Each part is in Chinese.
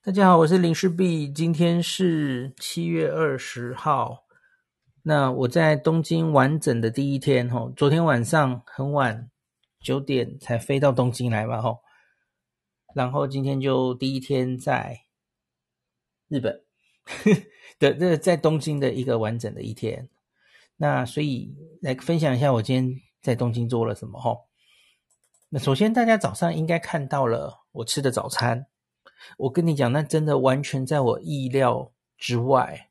大家好，我是林氏璧，今天是七月二十号。那我在东京完整的第一天，吼，昨天晚上很晚九点才飞到东京来嘛，吼，然后今天就第一天在日本 的这在东京的一个完整的一天。那所以来分享一下我今天在东京做了什么，吼。那首先大家早上应该看到了我吃的早餐。我跟你讲，那真的完全在我意料之外。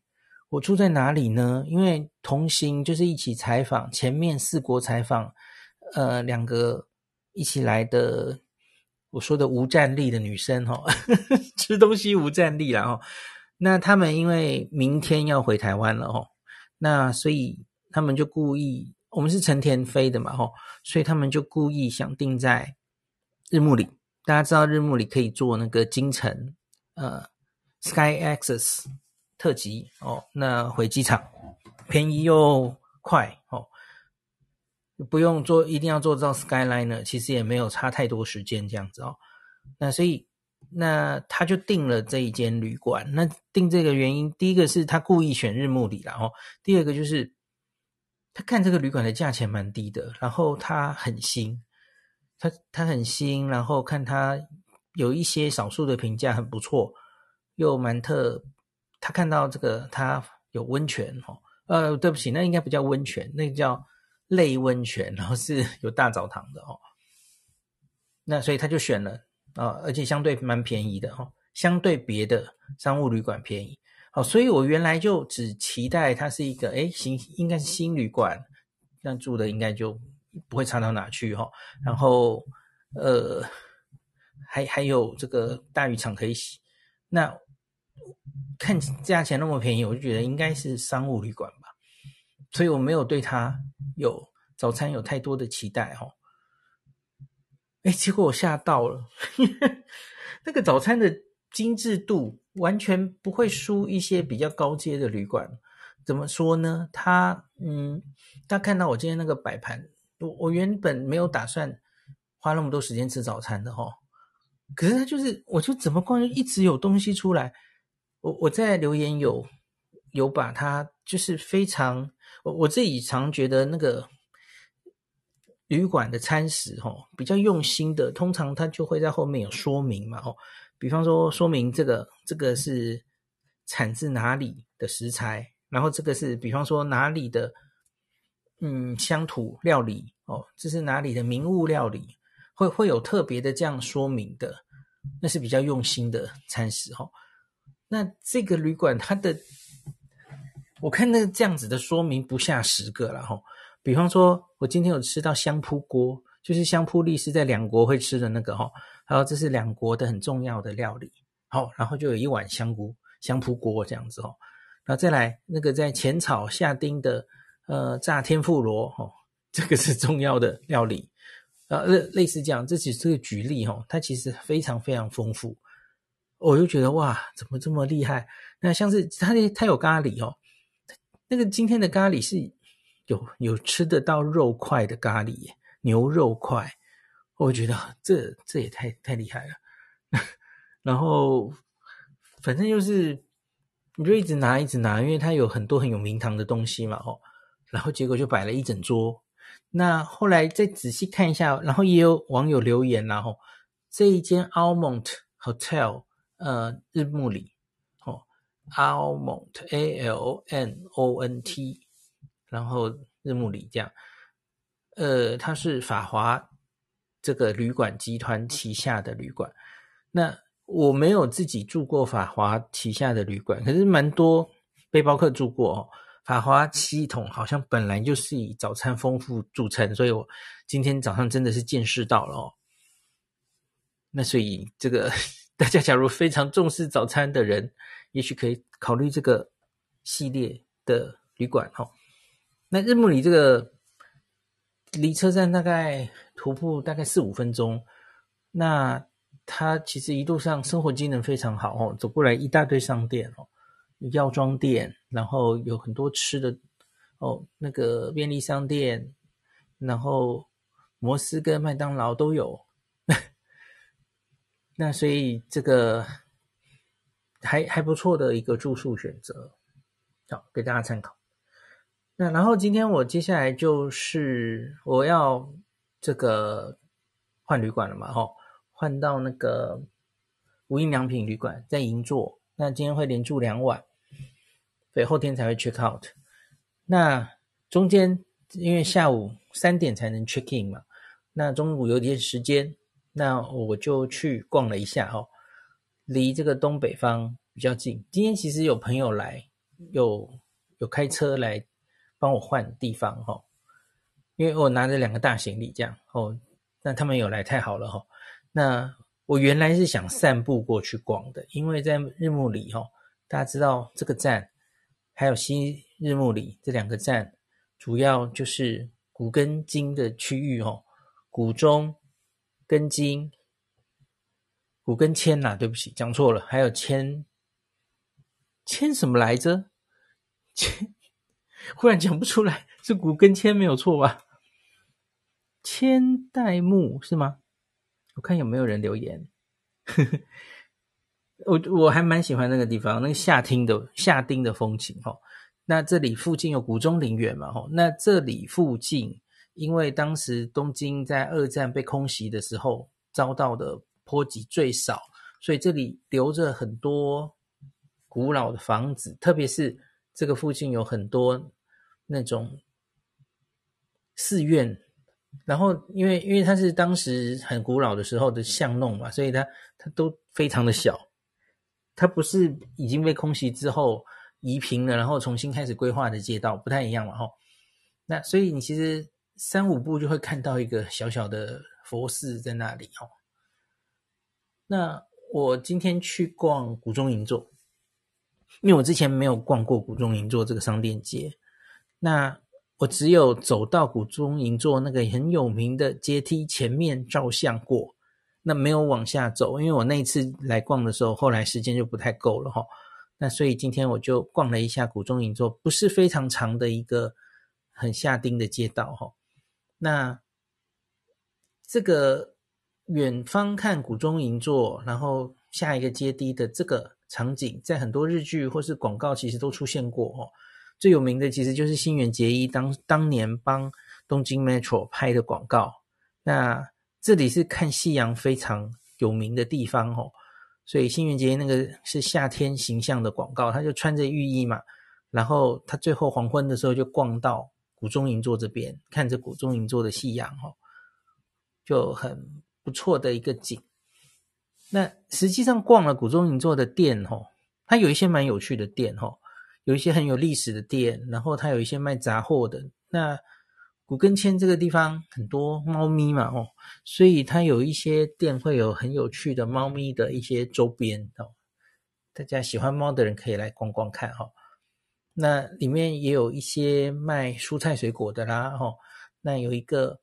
我住在哪里呢？因为同行就是一起采访，前面四国采访，呃，两个一起来的，我说的无战力的女生哈，吃东西无战力了哈。那他们因为明天要回台湾了哈，那所以他们就故意，我们是成田飞的嘛哈，所以他们就故意想定在日暮里。大家知道日暮里可以坐那个京城呃 Sky Access 特急哦，那回机场便宜又快哦，不用坐，一定要坐到 Skyliner，其实也没有差太多时间这样子哦。那所以那他就订了这一间旅馆。那订这个原因，第一个是他故意选日暮里啦哦，第二个就是他看这个旅馆的价钱蛮低的，然后他很新。他他很新，然后看他有一些少数的评价很不错，又蛮特。他看到这个，他有温泉哦，呃，对不起，那应该不叫温泉，那个叫类温泉，然后是 有大澡堂的哦。那所以他就选了啊、而且相对蛮便宜的哦，相对别的商务旅馆便宜。好、哦，所以我原来就只期待它是一个诶新，应该是新旅馆，那住的应该就。不会差到哪去哈，然后呃，还还有这个大浴场可以洗，那看价钱那么便宜，我就觉得应该是商务旅馆吧，所以我没有对它有早餐有太多的期待哈。哎，结果我吓到了，那个早餐的精致度完全不会输一些比较高阶的旅馆。怎么说呢？他嗯，他看到我今天那个摆盘。我我原本没有打算花那么多时间吃早餐的齁，可是他就是，我就怎么逛一直有东西出来。我我在留言有有把它就是非常，我我自己常觉得那个旅馆的餐食齁比较用心的，通常他就会在后面有说明嘛哦，比方说说明这个这个是产自哪里的食材，然后这个是比方说哪里的。嗯，乡土料理哦，这是哪里的名物料理？会会有特别的这样说明的，那是比较用心的餐食哈、哦。那这个旅馆它的，我看那这样子的说明不下十个了哈、哦。比方说，我今天有吃到香扑锅，就是香扑力是在两国会吃的那个哈、哦，还有这是两国的很重要的料理。好，然后就有一碗香菇香扑锅这样子哦。然后再来那个在浅草下町的。呃，炸天妇罗哦，这个是重要的料理，呃，类类似这样，这只是个举例哦，它其实非常非常丰富，我就觉得哇，怎么这么厉害？那像是它它有咖喱哦，那个今天的咖喱是有有吃得到肉块的咖喱，牛肉块，我觉得这这也太太厉害了。然后反正就是你就一直拿一直拿，因为它有很多很有名堂的东西嘛，哦。然后结果就摆了一整桌，那后来再仔细看一下，然后也有网友留言，然后这一间 Almont Hotel，呃，日暮里，哦，Almont A L N O N T，然后日暮里这样，呃，它是法华这个旅馆集团旗下的旅馆。那我没有自己住过法华旗下的旅馆，可是蛮多背包客住过哦。法华系统好像本来就是以早餐丰富著称，所以我今天早上真的是见识到了哦。那所以这个 大家假如非常重视早餐的人，也许可以考虑这个系列的旅馆哦。那日暮里这个离车站大概徒步大概四五分钟，那它其实一路上生活机能非常好哦，走过来一大堆商店哦。药妆店，然后有很多吃的哦，那个便利商店，然后摩斯跟麦当劳都有。那所以这个还还不错的一个住宿选择，好给大家参考。那然后今天我接下来就是我要这个换旅馆了嘛，吼，换到那个无印良品旅馆在银座。那今天会连住两晚，所以后天才会 check out。那中间因为下午三点才能 check in 嘛，那中午有点时间，那我就去逛了一下哦，离这个东北方比较近。今天其实有朋友来，有有开车来帮我换地方哈，因为我拿着两个大行李这样哦，那他们有来太好了哈，那。我原来是想散步过去逛的，因为在日暮里哈，大家知道这个站，还有西日暮里这两个站，主要就是古跟今的区域哈，古中跟今，古跟谦呐，对不起，讲错了，还有千，千什么来着？千，忽然讲不出来，是古跟谦没有错吧？千代目是吗？我看有没有人留言，我我还蛮喜欢那个地方，那个夏町的夏町的风情哈。那这里附近有谷中陵园嘛哈。那这里附近，因为当时东京在二战被空袭的时候遭到的波及最少，所以这里留着很多古老的房子，特别是这个附近有很多那种寺院。然后，因为因为它是当时很古老的时候的巷弄嘛，所以它它都非常的小，它不是已经被空袭之后夷平了，然后重新开始规划的街道，不太一样嘛，吼。那所以你其实三五步就会看到一个小小的佛寺在那里，哦。那我今天去逛古中银座，因为我之前没有逛过古中银座这个商店街，那。我只有走到古中银座那个很有名的阶梯前面照相过，那没有往下走，因为我那一次来逛的时候，后来时间就不太够了哈。那所以今天我就逛了一下谷中银座，不是非常长的一个很下丁的街道哈。那这个远方看谷中银座，然后下一个阶梯的这个场景，在很多日剧或是广告其实都出现过哈。最有名的其实就是新垣结衣当当年帮东京 Metro 拍的广告。那这里是看夕阳非常有名的地方哦，所以新垣结衣那个是夏天形象的广告，他就穿着浴衣嘛，然后他最后黄昏的时候就逛到古中银座这边，看着古中银座的夕阳哦，就很不错的一个景。那实际上逛了古中银座的店哦，它有一些蛮有趣的店哦。有一些很有历史的店，然后它有一些卖杂货的。那古根千这个地方很多猫咪嘛，哦，所以它有一些店会有很有趣的猫咪的一些周边哦。大家喜欢猫的人可以来逛逛看哈。那里面也有一些卖蔬菜水果的啦，哈。那有一个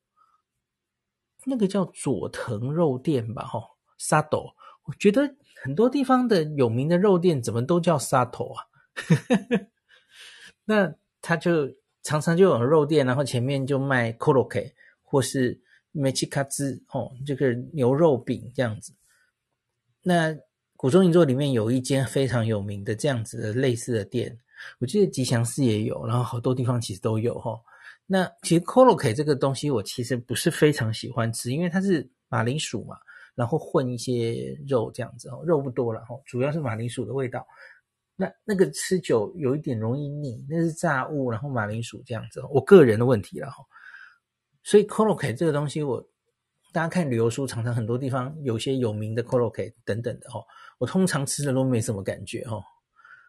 那个叫佐藤肉店吧，哈，沙斗。我觉得很多地方的有名的肉店怎么都叫沙头啊？那他就常常就有肉店，然后前面就卖 koroke 或是 mechikatsu 哦，这个牛肉饼这样子。那古中银座里面有一间非常有名的这样子的类似的店，我记得吉祥寺也有，然后好多地方其实都有哈。那其实 koroke 这个东西我其实不是非常喜欢吃，因为它是马铃薯嘛，然后混一些肉这样子哦，肉不多了哈，主要是马铃薯的味道。那那个吃久有一点容易腻，那是炸物，然后马铃薯这样子，我个人的问题了哈。所以 Koroke 这个东西我，大家看旅游书，常常很多地方有些有名的 Koroke 等等的哈，我通常吃的都没什么感觉哈。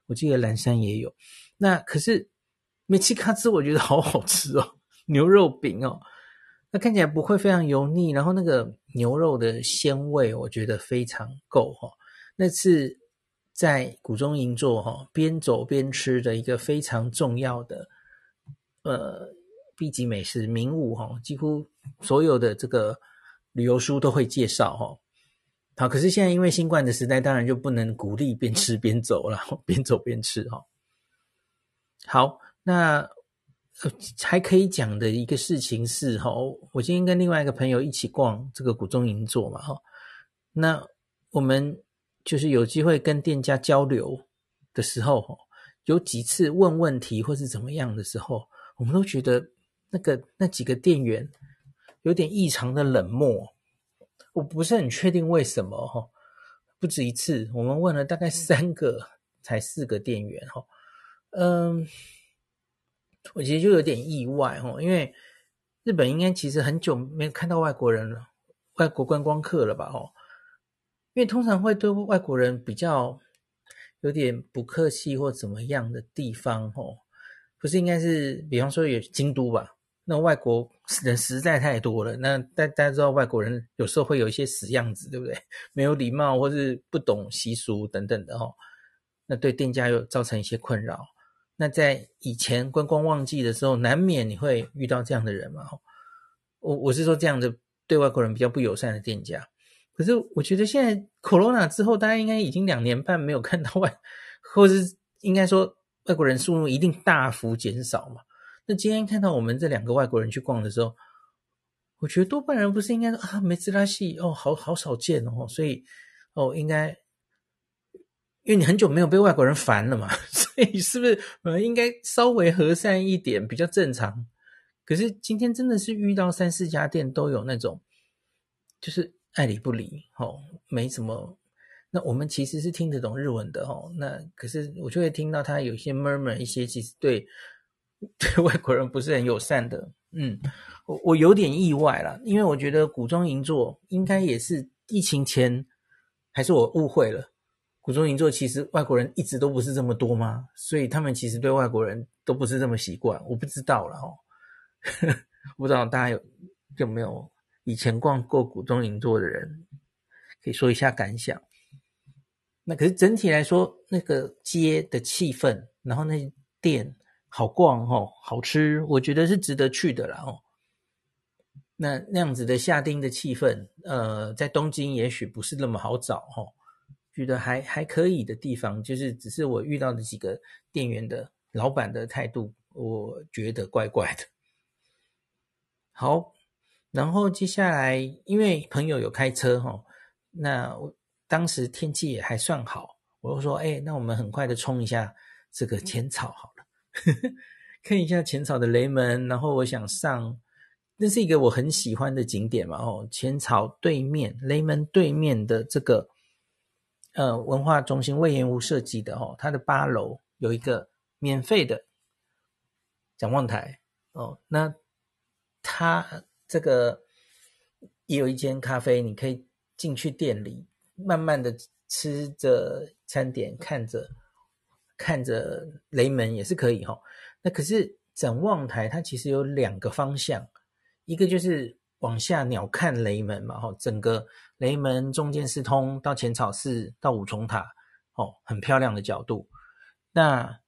我记得岚山也有，那可是梅奇卡兹我觉得好好吃哦，牛肉饼哦，那看起来不会非常油腻，然后那个牛肉的鲜味我觉得非常够哈。那次。在古中银座哈，边走边吃的一个非常重要的呃 B 级美食名物哈，几乎所有的这个旅游书都会介绍哈。好，可是现在因为新冠的时代，当然就不能鼓励边吃边走了，边走边吃哈。好，那还可以讲的一个事情是哈，我今天跟另外一个朋友一起逛这个古中银座嘛哈，那我们。就是有机会跟店家交流的时候，有几次问问题或是怎么样的时候，我们都觉得那个那几个店员有点异常的冷漠。我不是很确定为什么哈，不止一次，我们问了大概三个，才四个店员哈，嗯，我其实就有点意外哈，因为日本应该其实很久没有看到外国人了，外国观光客了吧哈，因为通常会对外国人比较有点不客气或怎么样的地方哦，不是应该是比方说有京都吧。那外国人实在太多了，那大大家知道外国人有时候会有一些死样子，对不对？没有礼貌或是不懂习俗等等的哦，那对店家又造成一些困扰。那在以前观光旺季的时候，难免你会遇到这样的人嘛。我我是说这样的对外国人比较不友善的店家。可是我觉得现在 Corona 之后，大家应该已经两年半没有看到外，或是应该说外国人数目一定大幅减少嘛。那今天看到我们这两个外国人去逛的时候，我觉得多半人不是应该说啊，梅兹拉系哦，好好少见哦，所以哦，应该因为你很久没有被外国人烦了嘛，所以是不是呃应该稍微和善一点比较正常？可是今天真的是遇到三四家店都有那种，就是爱理不理哦，没什么。那我们其实是听得懂日文的哦，那可是我就会听到他有一些 murmur 一些，其实对。对外国人不是很友善的，嗯，我我有点意外啦，因为我觉得古装银座应该也是疫情前，还是我误会了？古装银座其实外国人一直都不是这么多吗？所以他们其实对外国人都不是这么习惯，我不知道了哦。不知道大家有有没有以前逛过古中银座的人，可以说一下感想。那可是整体来说，那个街的气氛，然后那店。好逛哦，好吃，我觉得是值得去的啦哦。那那样子的夏町的气氛，呃，在东京也许不是那么好找哦。觉得还还可以的地方，就是只是我遇到的几个店员的老板的态度，我觉得怪怪的。好，然后接下来因为朋友有开车哈，那我当时天气也还算好，我就说，哎，那我们很快的冲一下这个浅草好了。看一下浅草的雷门，然后我想上，那是一个我很喜欢的景点嘛。哦，浅草对面雷门对面的这个呃文化中心隈研吾设计的哦，它的八楼有一个免费的展望台哦。那它这个也有一间咖啡，你可以进去店里，慢慢的吃着餐点，看着。看着雷门也是可以哈，那可是展望台它其实有两个方向，一个就是往下鸟瞰雷门嘛，哈，整个雷门中间是通到浅草寺到五重塔，哦，很漂亮的角度。那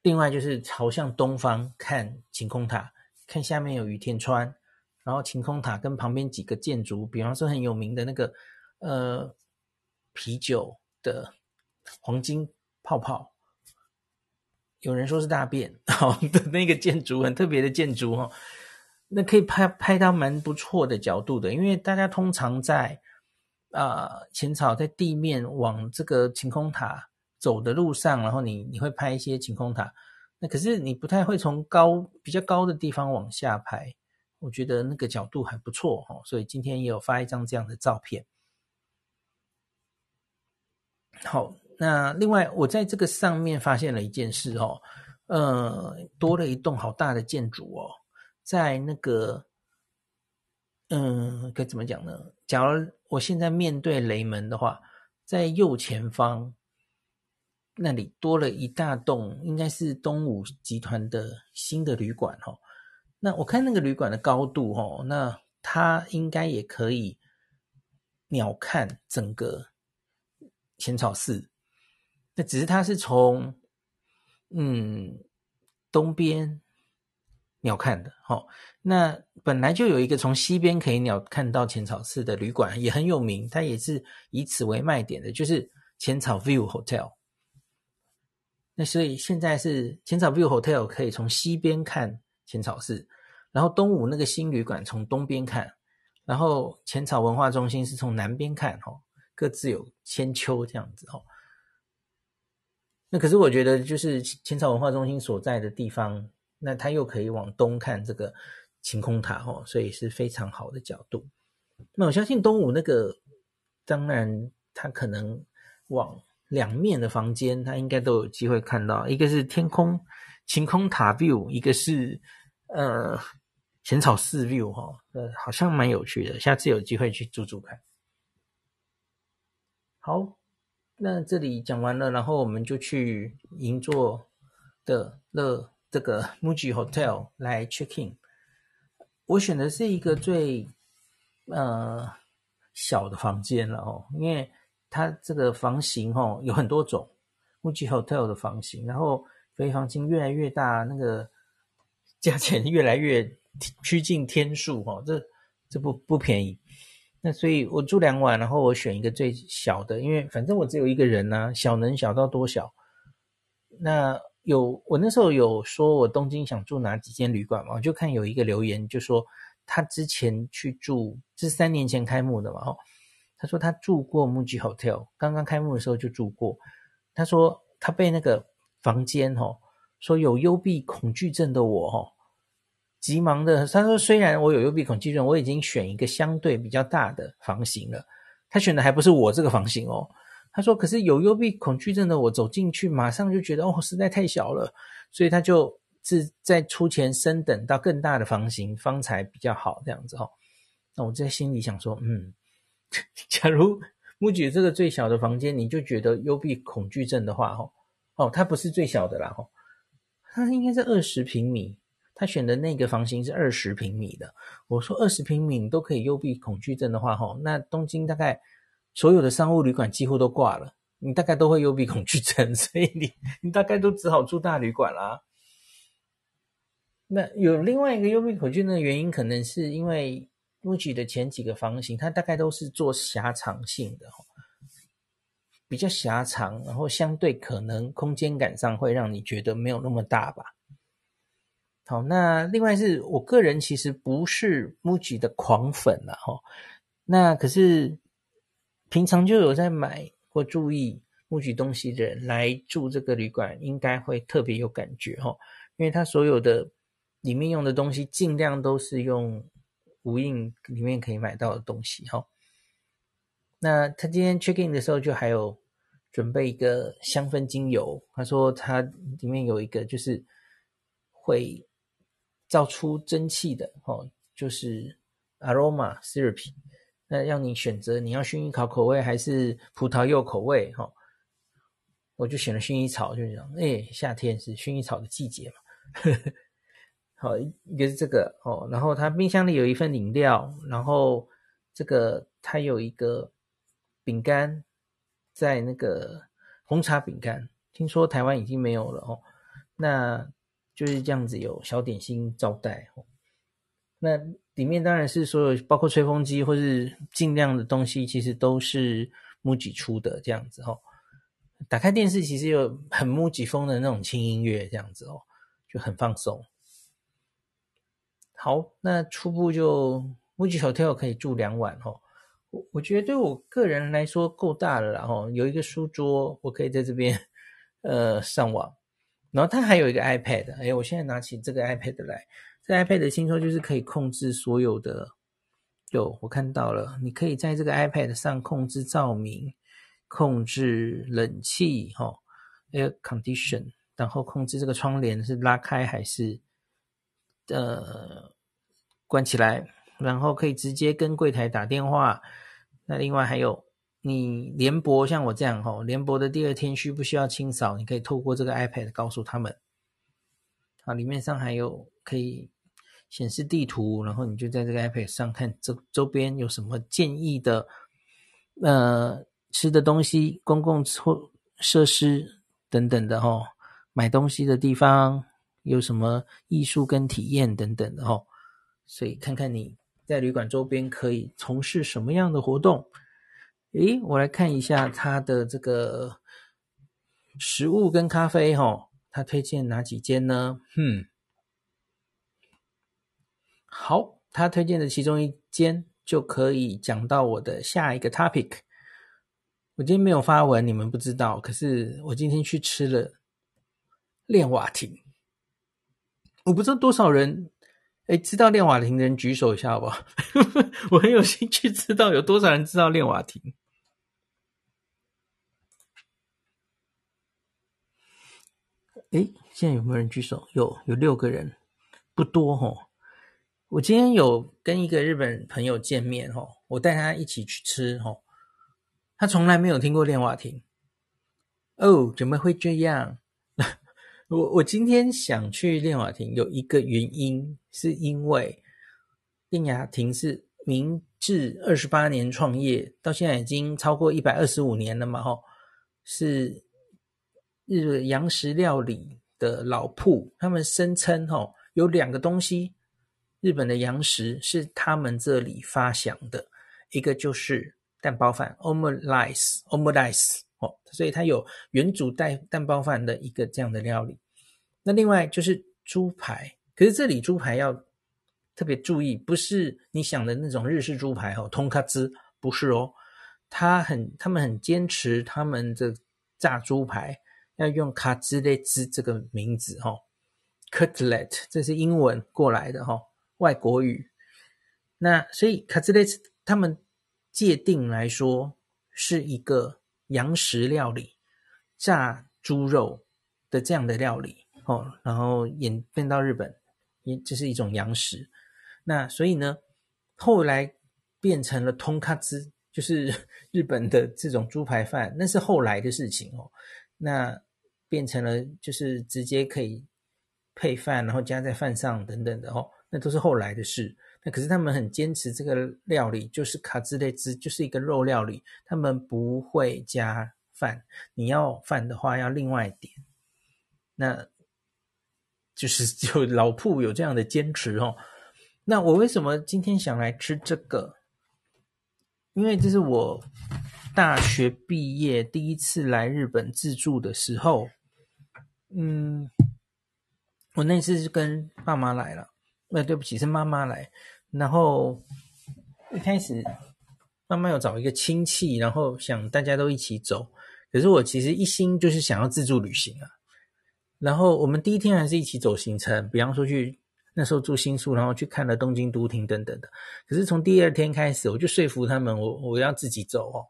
另外就是朝向东方看晴空塔，看下面有雨天川，然后晴空塔跟旁边几个建筑，比方说很有名的那个呃啤酒的黄金泡泡。有人说是大便好的那个建筑，很特别的建筑哈，那可以拍拍到蛮不错的角度的，因为大家通常在啊浅草在地面往这个晴空塔走的路上，然后你你会拍一些晴空塔，那可是你不太会从高比较高的地方往下拍，我觉得那个角度还不错哈，所以今天也有发一张这样的照片，好。那另外，我在这个上面发现了一件事哦，呃，多了一栋好大的建筑哦，在那个，嗯、该怎么讲呢？假如我现在面对雷门的话，在右前方那里多了一大栋，应该是东武集团的新的旅馆哦。那我看那个旅馆的高度哦，那它应该也可以鸟瞰整个浅草寺。那只是它是从嗯东边鸟瞰的，哦，那本来就有一个从西边可以鸟瞰到浅草寺的旅馆，也很有名，它也是以此为卖点的，就是浅草 View Hotel。那所以现在是浅草 View Hotel 可以从西边看浅草寺，然后东武那个新旅馆从东边看，然后浅草文化中心是从南边看，哦，各自有千秋这样子哦。那可是我觉得，就是浅草文化中心所在的地方，那它又可以往东看这个晴空塔哦，所以是非常好的角度。那我相信东武那个，当然它可能往两面的房间，它应该都有机会看到，一个是天空晴空塔 view，一个是呃浅草寺 view 哈，呃好像蛮有趣的，下次有机会去住住看。好。那这里讲完了，然后我们就去银座的乐这个 MUJI Hotel 来 check in。我选的是一个最呃小的房间了哦，因为它这个房型哦有很多种 MUJI Hotel 的房型，然后飞房间越来越大，那个价钱越来越趋近天数哦，这这不不便宜。那所以我住两晚，然后我选一个最小的，因为反正我只有一个人呐、小能小到多小？那有我那时候有说我东京想住哪几间旅馆嘛，我就看有一个留言就说他之前去住，是三年前开幕的嘛，哦，他说他住过 MUJI Hotel，刚刚开幕的时候就住过，他说他被那个房间哦，说有幽闭恐惧症的我哦。急忙的，他说：“虽然我有幽闭恐惧症，我已经选一个相对比较大的房型了。他选的还不是我这个房型哦。他说，可是有幽闭恐惧症的我走进去，马上就觉得哦，实在太小了，所以他就是在出钱升等到更大的房型，方才比较好这样子哦。那我在心里想说，嗯，假如 MUJI 这个最小的房间，你就觉得幽闭恐惧症的话，哦，哦，它不是最小的啦，哦，他应该是二十平米。”他选的那个房型是二十平米的。我说二十平米都可以幽闭恐惧症的话，吼，那东京大概所有的商务旅馆几乎都挂了，你大概都会幽闭恐惧症，所以你你大概都只好住大旅馆啦。那有另外一个幽闭恐惧症的原因，可能是因为 MUJI 的前几个房型，它大概都是做狭长性的，比较狭长，然后相对可能空间感上会让你觉得没有那么大吧。好，那另外是我个人其实不是 MUJI 的狂粉了哈，那可是平常就有在买或注意 MUJI 东西的人来住这个旅馆，应该会特别有感觉哈，因为它所有的里面用的东西尽量都是用无印里面可以买到的东西哈。那他今天 check in 的时候就还有准备一个香氛精油，他说他里面有一个就是会。造出蒸汽的哦，就是 aroma therapy。那让你选择你要薰衣草口味还是葡萄柚口味哈、哦？我就选了薰衣草，就是讲，哎，夏天是薰衣草的季节嘛。好，一个是这个哦，然后它冰箱里有一份饮料，然后这个它有一个饼干，在那个红茶饼干，听说台湾已经没有了哦。那就是这样子，有小点心招待哦。那里面当然是所有包括吹风机或是尽量的东西，其实都是 MUJI 出的这样子哦。打开电视，其实有很 MUJI 风的那种轻音乐，这样子哦，就很放松。好，那初步就 MUJI Hotel 可以住两晚哦。我我觉得对我个人来说够大了然后，有一个书桌，我可以在这边呃上网。然后它还有一个 iPad，哎，我现在拿起这个 iPad 来，这 iPad 的听说就是可以控制所有的，有我看到了，你可以在这个 iPad 上控制照明，控制冷气，哈，Air Condition，然后控制这个窗帘是拉开还是呃关起来，然后可以直接跟柜台打电话，那另外还有。你联博像我这样吼，联博的第二天需不需要清扫？你可以透过这个 iPad 告诉他们。啊，里面上还有可以显示地图，然后你就在这个 iPad 上看周周边有什么建议的，呃，吃的东西、公共设设施等等的吼，买东西的地方有什么艺术跟体验等等的吼，所以看看你在旅馆周边可以从事什么样的活动。诶，我来看一下他的这个食物跟咖啡，哈，他推荐哪几间呢？嗯，好，他推荐的其中一间就可以讲到我的下一个 topic。我今天没有发文，你们不知道。可是我今天去吃了练瓦亭，我不知道多少人哎知道练瓦亭的人举手一下好不好？我很有兴趣知道有多少人知道练瓦亭。哎，现在有没有人举手？有，有六个人，不多哦。我今天有跟一个日本朋友见面哦，我带他一起去吃哦，他从来没有听过练瓦亭。哦，怎么会这样？我我今天想去练瓦亭有一个原因，是因为练雅亭是明治二十八年创业，到现在已经超过一百二十五年了嘛，吼，是日本洋食料理的老铺，他们声称吼有两个东西。日本的洋食是他们这里发祥的，一个就是蛋包饭 （omelette），omelette 哦，所以它有原煮带蛋包饭的一个这样的料理。那另外就是猪排，可是这里猪排要特别注意，不是你想的那种日式猪排哦，通卡兹不是哦，他很他们很坚持他们的炸猪排要用卡兹雷兹这个名字哦，cutlet 这是英文过来的哈、哦。外国语，那所以卡兹雷兹他们界定来说是一个洋食料理，炸猪肉的这样的料理哦，然后演变到日本，也这是一种洋食。那所以呢，后来变成了通卡兹，就是 日本的这种猪排饭，那是后来的事情哦。那变成了就是直接可以配饭，然后加在饭上等等的哦。那都是后来的事。那可是他们很坚持这个料理，就是卡兹类兹，就是一个肉料理，他们不会加饭。你要饭的话，要另外点。那就是 就老铺有这样的坚持哦。那我为什么今天想来吃这个？因为这是我大学毕业第一次来日本自助的时候。嗯，我那次是跟爸妈来了。那对不起，是妈妈来。然后一开始妈妈有找一个亲戚，然后想大家都一起走。可是我其实一心就是想要自助旅行啊。然后我们第一天还是一起走行程，比方说去那时候住新宿，然后去看了东京都厅等等的。可是从第二天开始，我就说服他们，我我要自己走哦。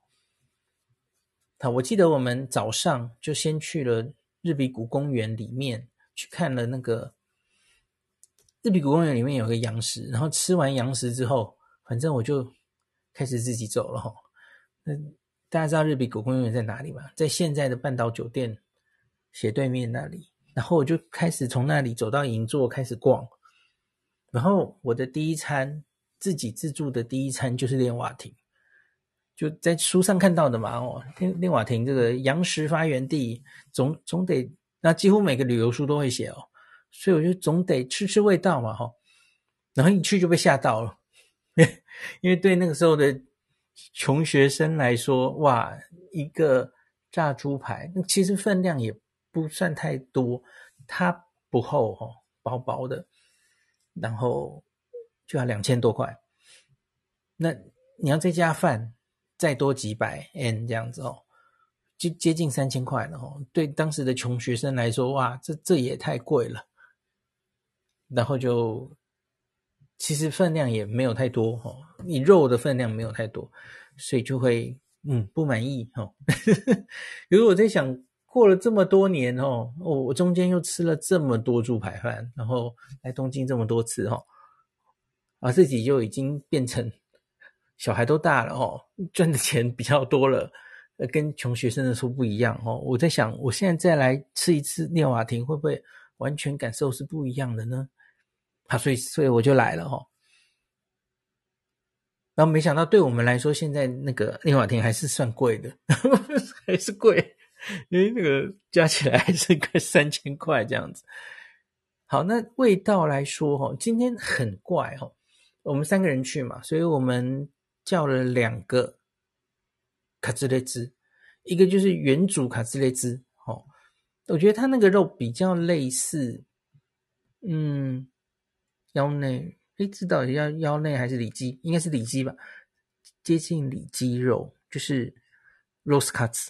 好，我记得我们早上就先去了日比谷公园里面去看了那个。日比谷公园里面有个洋食，然后吃完洋食之后，反正我就开始自己走了哈。那大家知道日比谷公园在哪里吗？在现在的半岛酒店斜对面那里。然后我就开始从那里走到银座开始逛。然后我的第一餐自己自助的第一餐就是练瓦亭，就在书上看到的嘛哦。练练瓦亭这个洋食发源地，总总得那几乎每个旅游书都会写哦。所以我就总得吃吃味道嘛，哈，然后一去就被吓到了，因为对那个时候的穷学生来说，哇，一个炸猪排，那其实分量也不算太多，它不厚哈，薄薄的，然后就要两千多块，那你要再加饭，再多几百 N 这样子哦，就接近三千块了哦，对当时的穷学生来说，哇，这这也太贵了。然后就其实分量也没有太多哦，你肉的分量没有太多，所以就会嗯不满意哦。如果我在想，过了这么多年哦，我我中间又吃了这么多猪排饭，然后来东京这么多次哦，啊自己就已经变成小孩都大了哦，赚的钱比较多了，跟穷学生的时候不一样哦。我在想，我现在再来吃一次练瓦亭，会不会完全感受是不一样的呢？啊，所以所以我就来了哈，然后没想到对我们来说，现在那个练瓦亭还是算贵的，还是贵，因为那个加起来还是快三千块这样子。好，那味道来说哈，今天很怪哈，我们三个人去嘛，所以我们叫了两个卡兹雷兹，一个就是原主卡兹雷兹，哦，我觉得它那个肉比较类似，嗯。腰内，诶，知道要腰内还是里脊？应该是里脊吧，接近里脊肉，就是 rose cuts，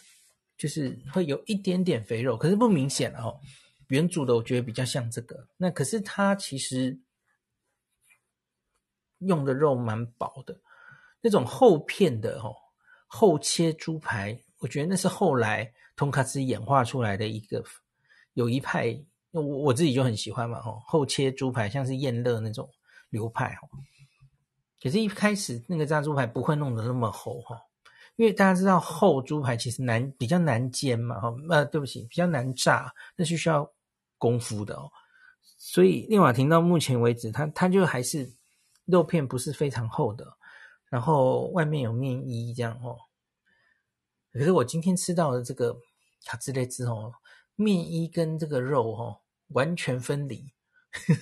就是会有一点点肥肉，可是不明显哦。原主的我觉得比较像这个，那可是它其实用的肉蛮薄的，那种厚片的哦，厚切猪排，我觉得那是后来通卡斯演化出来的一个，有一派，我我自己就很喜欢嘛，吼，厚切猪排像是宴乐那种流派，哦，可是，一开始那个炸猪排不会弄得那么厚，哈。因为大家知道厚猪排其实难，比较难煎嘛，哈，呃，对不起，比较难炸，那是需要功夫的哦。所以令瓦廷到目前为止，它它就还是肉片不是非常厚的，然后外面有面衣这样哦。可是我今天吃到的这个卡兹列兹哦，面衣跟这个肉哦完全分离，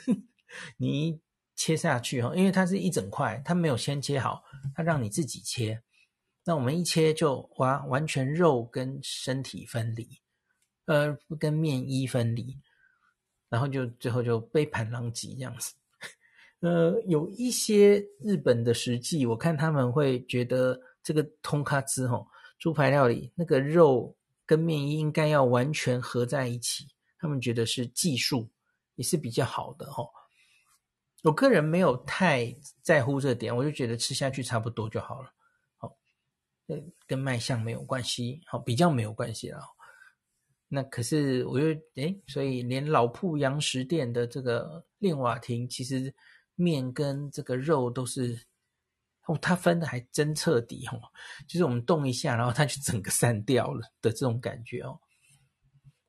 你切下去哦，因为它是一整块，它没有先切好，它让你自己切。那我们一切就完完全肉跟身体分离，呃，不跟面衣分离，然后就最后就杯盘狼藉这样子。呃，有一些日本的食记，我看他们会觉得这个通卡兹吼猪排料理那个肉跟面衣应该要完全合在一起，他们觉得是技术也是比较好的吼。我个人没有太在乎这点，我就觉得吃下去差不多就好了。跟卖相没有关系，好，比较没有关系了。那可是我就诶，所以连老铺洋食店的这个令瓦亭，其实面跟这个肉都是哦，它分的还真彻底哦，就是我们动一下，然后它就整个散掉了的这种感觉哦。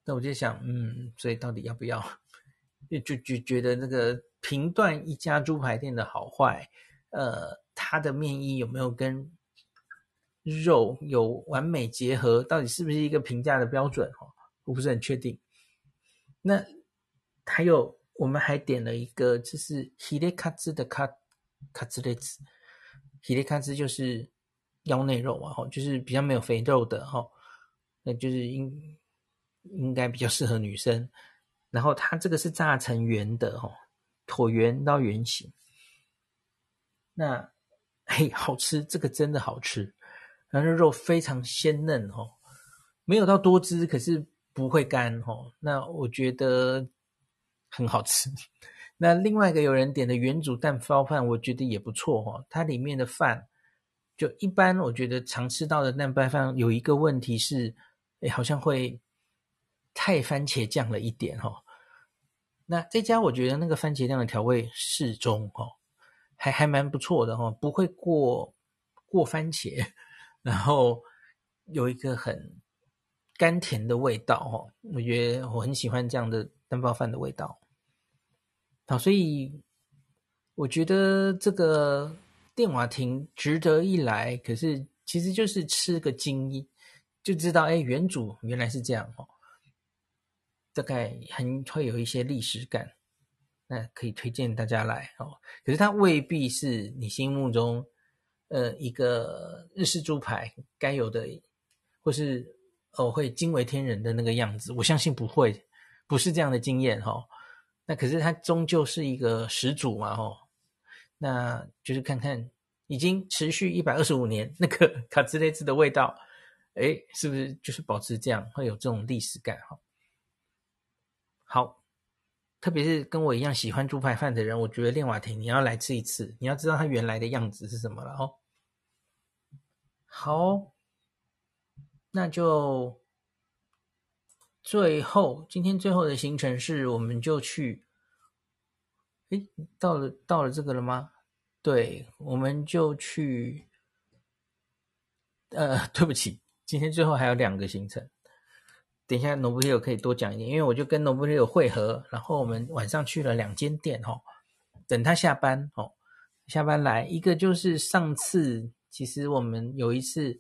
那我就想，嗯，所以到底要不要？就就就觉得那个评断一家猪排店的好坏，呃，它的面衣有没有跟肉有完美结合，到底是不是一个评价的标准？哈，我不是很确定。那还有，我们还点了一个，就是ヒレカツ的カカツレツ，ヒレカツ就是腰内肉啊，哈，就是比较没有肥肉的，哈，那就是应应该比较适合女生。然后它这个是炸成圆的，哈，椭圆到圆形。那嘿，好吃，这个真的好吃。 然后肉非常鲜嫩哦，没有到多汁，可是不会干哦。那我觉得很好吃。那另外一个有人点的原煮蛋包饭，我觉得也不错哦。它里面的饭就一般，我觉得常吃到的蛋包饭有一个问题是，哎，好像会太番茄酱了一点哦。那这家我觉得那个番茄酱的调味适中哦，还还蛮不错的哦，不会过过番茄。然后有一个很甘甜的味道哦，我觉得我很喜欢这样的蛋包饭的味道。好，所以我觉得这个电瓦亭值得一来。可是其实就是吃个惊一，就知道哎，原主原来是这样哦。大概很会有一些历史感，那可以推荐大家来哦。可是它未必是你心目中。呃，一个日式猪排该有的，或是哦会惊为天人的那个样子，我相信不会，不是这样的经验哈、哦。那可是它终究是一个始祖嘛哈、哦。那就是看看已经持续一百二十五年那个 卡兹雷兹的味道，诶，是不是就是保持这样，会有这种历史感哈？好，特别是跟我一样喜欢猪排饭的人，我觉得练瓦亭你要来吃一次，你要知道它原来的样子是什么了哦。好，那就最后今天最后的行程是，我们就去，诶，到了到了这个了吗？对，我们就去，呃，对不起，今天最后还有两个行程，等一下 Nobuhiro 可以多讲一点，因为我就跟 Nobuhiro 会合，然后我们晚上去了两间店哦，等他下班哦，下班来一个就是上次。其实我们有一次，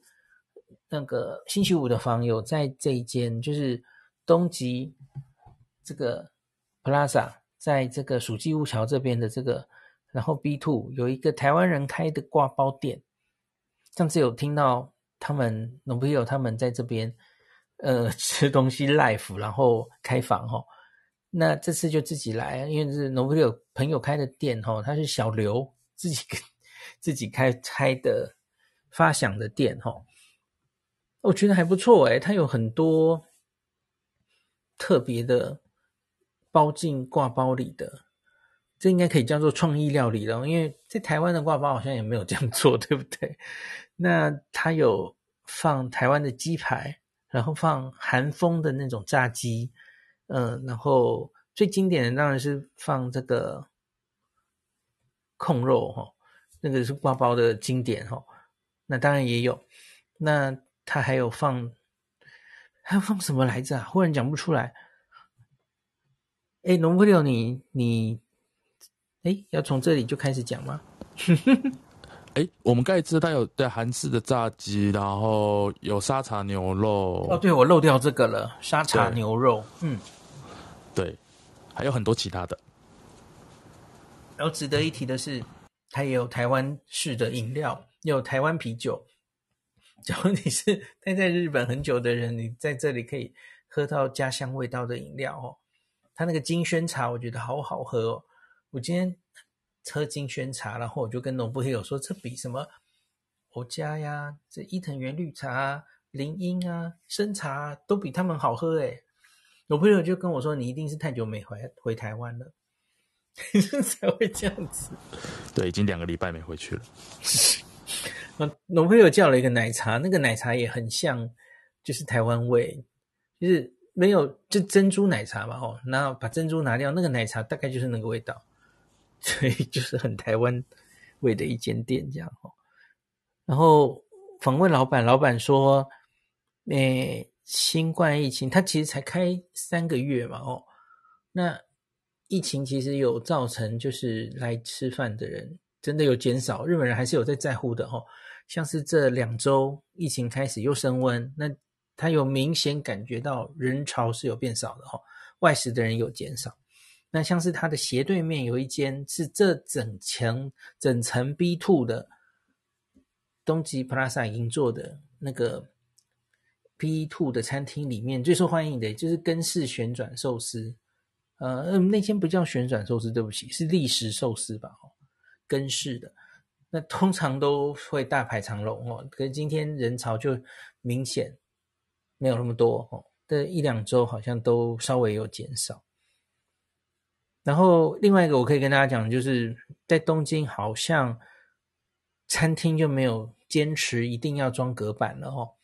那个星期五的房友在这一间，就是东极这个 Plaza，在这个属记雾桥这边的这个，然后 B Two 有一个台湾人开的挂包店。上次有听到他们农夫有他们在这边，呃，吃东西 live，然后开房哈、哦。那这次就自己来，因为是农夫有朋友开的店哈、哦，他是小刘自己跟 自己开开的。发想的店哈，我觉得还不错诶，它有很多特别的包进挂包里的，这应该可以叫做创意料理了。因为在台湾的挂包好像也没有这样做，对不对？那它有放台湾的鸡排，然后放韩风的那种炸鸡，嗯，然后最经典的当然是放这个控肉哈，那个是挂包的经典哈。那当然也有，那他还有放，还有放什么来着啊？忽然讲不出来。哎，农夫六，你你，哎，要从这里就开始讲吗？哎，我们刚才知道有对韩式的炸鸡，然后有沙茶牛肉。哦，对，我漏掉这个了，沙茶牛肉。嗯，对，还有很多其他的。然后值得一提的是，它也有台湾式的饮料，有台湾啤酒。假如你是待在日本很久的人，你在这里可以喝到家乡味道的饮料哦。它那个金萱茶，我觉得好好喝哦。我今天。喝金萱茶，然后我就跟农夫黑友说，这比什么欧家呀、这伊藤园绿茶、啊、林荫啊、生茶、都比他们好喝诶。农夫黑友就跟我说，你一定是太久没回回台湾了，才会这样子。对，已经两个礼拜没回去了。农夫黑友叫了一个奶茶，那个奶茶也很像，就是台湾味，就是没有就珍珠奶茶嘛哦，然后把珍珠拿掉，那个奶茶大概就是那个味道。所以就是很台湾味的一间店这样哦，然后访问老板，老板说，诶，新冠疫情，他其实才开三个月嘛哦，那疫情其实有造成就是来吃饭的人真的有减少，日本人还是有在在乎的哦，像是这两周疫情开始又升温，那他有明显感觉到人潮是有变少的哦，外食的人有减少。那像是它的斜对面有一间是这整层整层 B two 的东急 Plaza 银座的那个 B two 的餐厅里面最受欢迎的就是根式旋转寿司，呃，那间不叫旋转寿司，对不起，是立食寿司吧？哦，根式的，那通常都会大排长龙哦，可是今天人潮就明显没有那么多哦，这一两周好像都稍微有减少。然后另外一个我可以跟大家讲，就是在东京好像餐厅就没有坚持一定要装隔板了哦。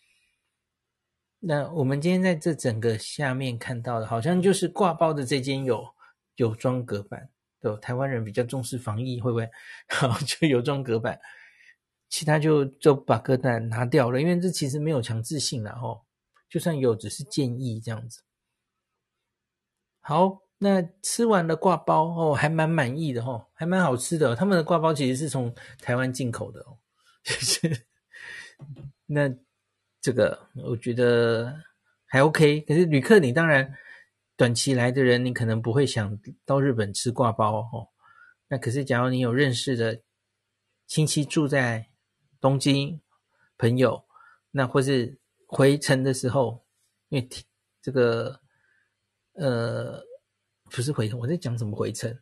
那我们今天在这整个下面看到的，好像就是挂包的这间有有装隔板，对，台湾人比较重视防疫，会不会？好，就有装隔板，其他就就把隔板拿掉了，因为这其实没有强制性了哦，就算有，只是建议这样子。好。那吃完了挂包哦，还蛮满意的哦，还蛮好吃的。他们的挂包其实是从台湾进口的哦，就是 那这个我觉得还 OK。可是旅客你当然短期来的人，你可能不会想到日本吃挂包哦。那可是假如你有认识的亲戚住在东京，朋友，那或是回程的时候，因为这个呃。不是回程，我在讲怎么回程，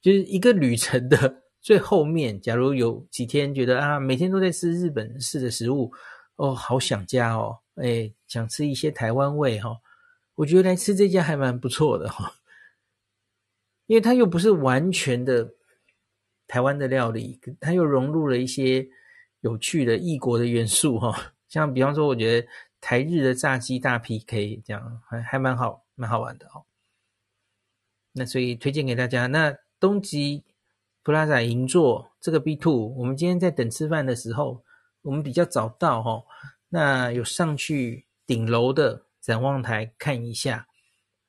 就是一个旅程的最后面。假如有几天觉得啊，每天都在吃日本式的食物，哦，好想家哦，哎，想吃一些台湾味哈、哦。我觉得来吃这家还蛮不错的哈、哦，因为它又不是完全的台湾的料理，它又融入了一些有趣的异国的元素哈、哦。像比方说，我觉得台日的炸鸡大 PK 这样还还蛮好，蛮好玩的哦。那所以推荐给大家。那东极 Plaza 银座这个 B two，我们今天在等吃饭的时候，我们比较早到哈。那有上去顶楼的展望台看一下，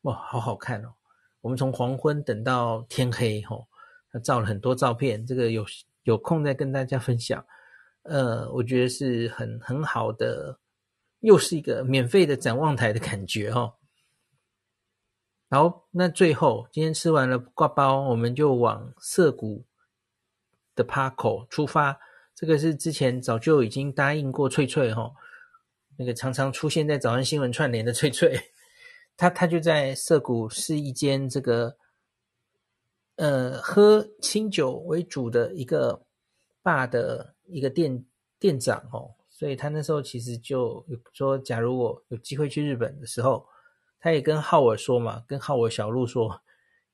哇，好好看哦。我们从黄昏等到天黑哈，照了很多照片，这个有有空再跟大家分享。呃，我觉得是很很好的，又是一个免费的展望台的感觉哈。好，那最后今天吃完了挂包，我们就往涩谷的 PARCO 出发。这个是之前早就已经答应过翠翠哈，那个常常出现在早安新闻串联的翠翠，他他就在涩谷是一间这个呃喝清酒为主的一个吧的一个店店长哦，所以他那时候其实就有说，假如我有机会去日本的时候，他也跟浩尔说嘛，跟浩尔小路说，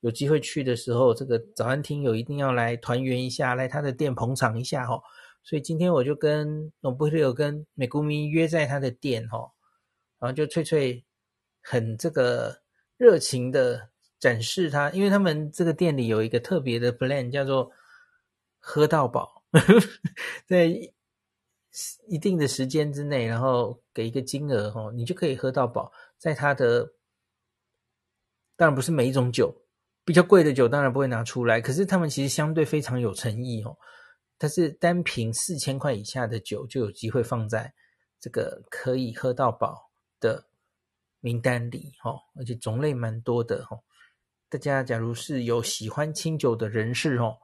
有机会去的时候，这个早安听友一定要来团圆一下，来他的店捧场一下哈。所以今天我就跟诺布利欧跟美谷咪约在他的店哈，然后就翠翠很这个热情的展示他，因为他们这个店里有一个特别的 plan，叫做喝到饱，在一定的时间之内，然后给一个金额哈，你就可以喝到饱。在他的当然不是每一种酒，比较贵的酒当然不会拿出来，可是他们其实相对非常有诚意哦。但是单瓶四千块以下的酒就有机会放在这个可以喝到饱的名单里哈，而且种类蛮多的哈。大家假如是有喜欢清酒的人士哦，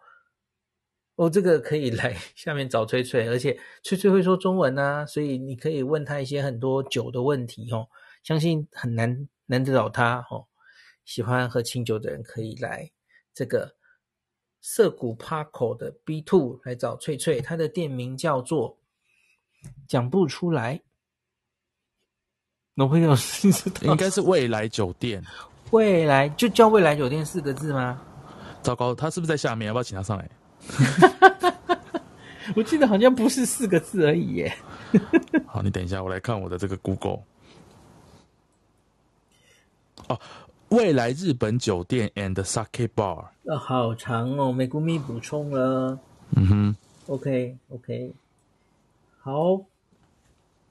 哦，这个可以来 下面找翠翠，而且翠翠会说中文啊，所以你可以问他一些很多酒的问题哦。相信很难难得到他哦，喜欢喝清酒的人可以来这个。涩谷 Parco 的 B Two 来找翠翠，她的店名叫做讲不出来。我朋友应该是未来酒店，未来就叫未来酒店四个字吗？糟糕，他是不是在下面？要不要请他上来？我记得好像不是四个字而已耶。好，你等一下，我来看我的这个 Google。哦。未来日本酒店 and sake bar，啊，好长哦，美谷咪补充了。嗯哼，OK OK，好，